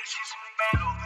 This is battle.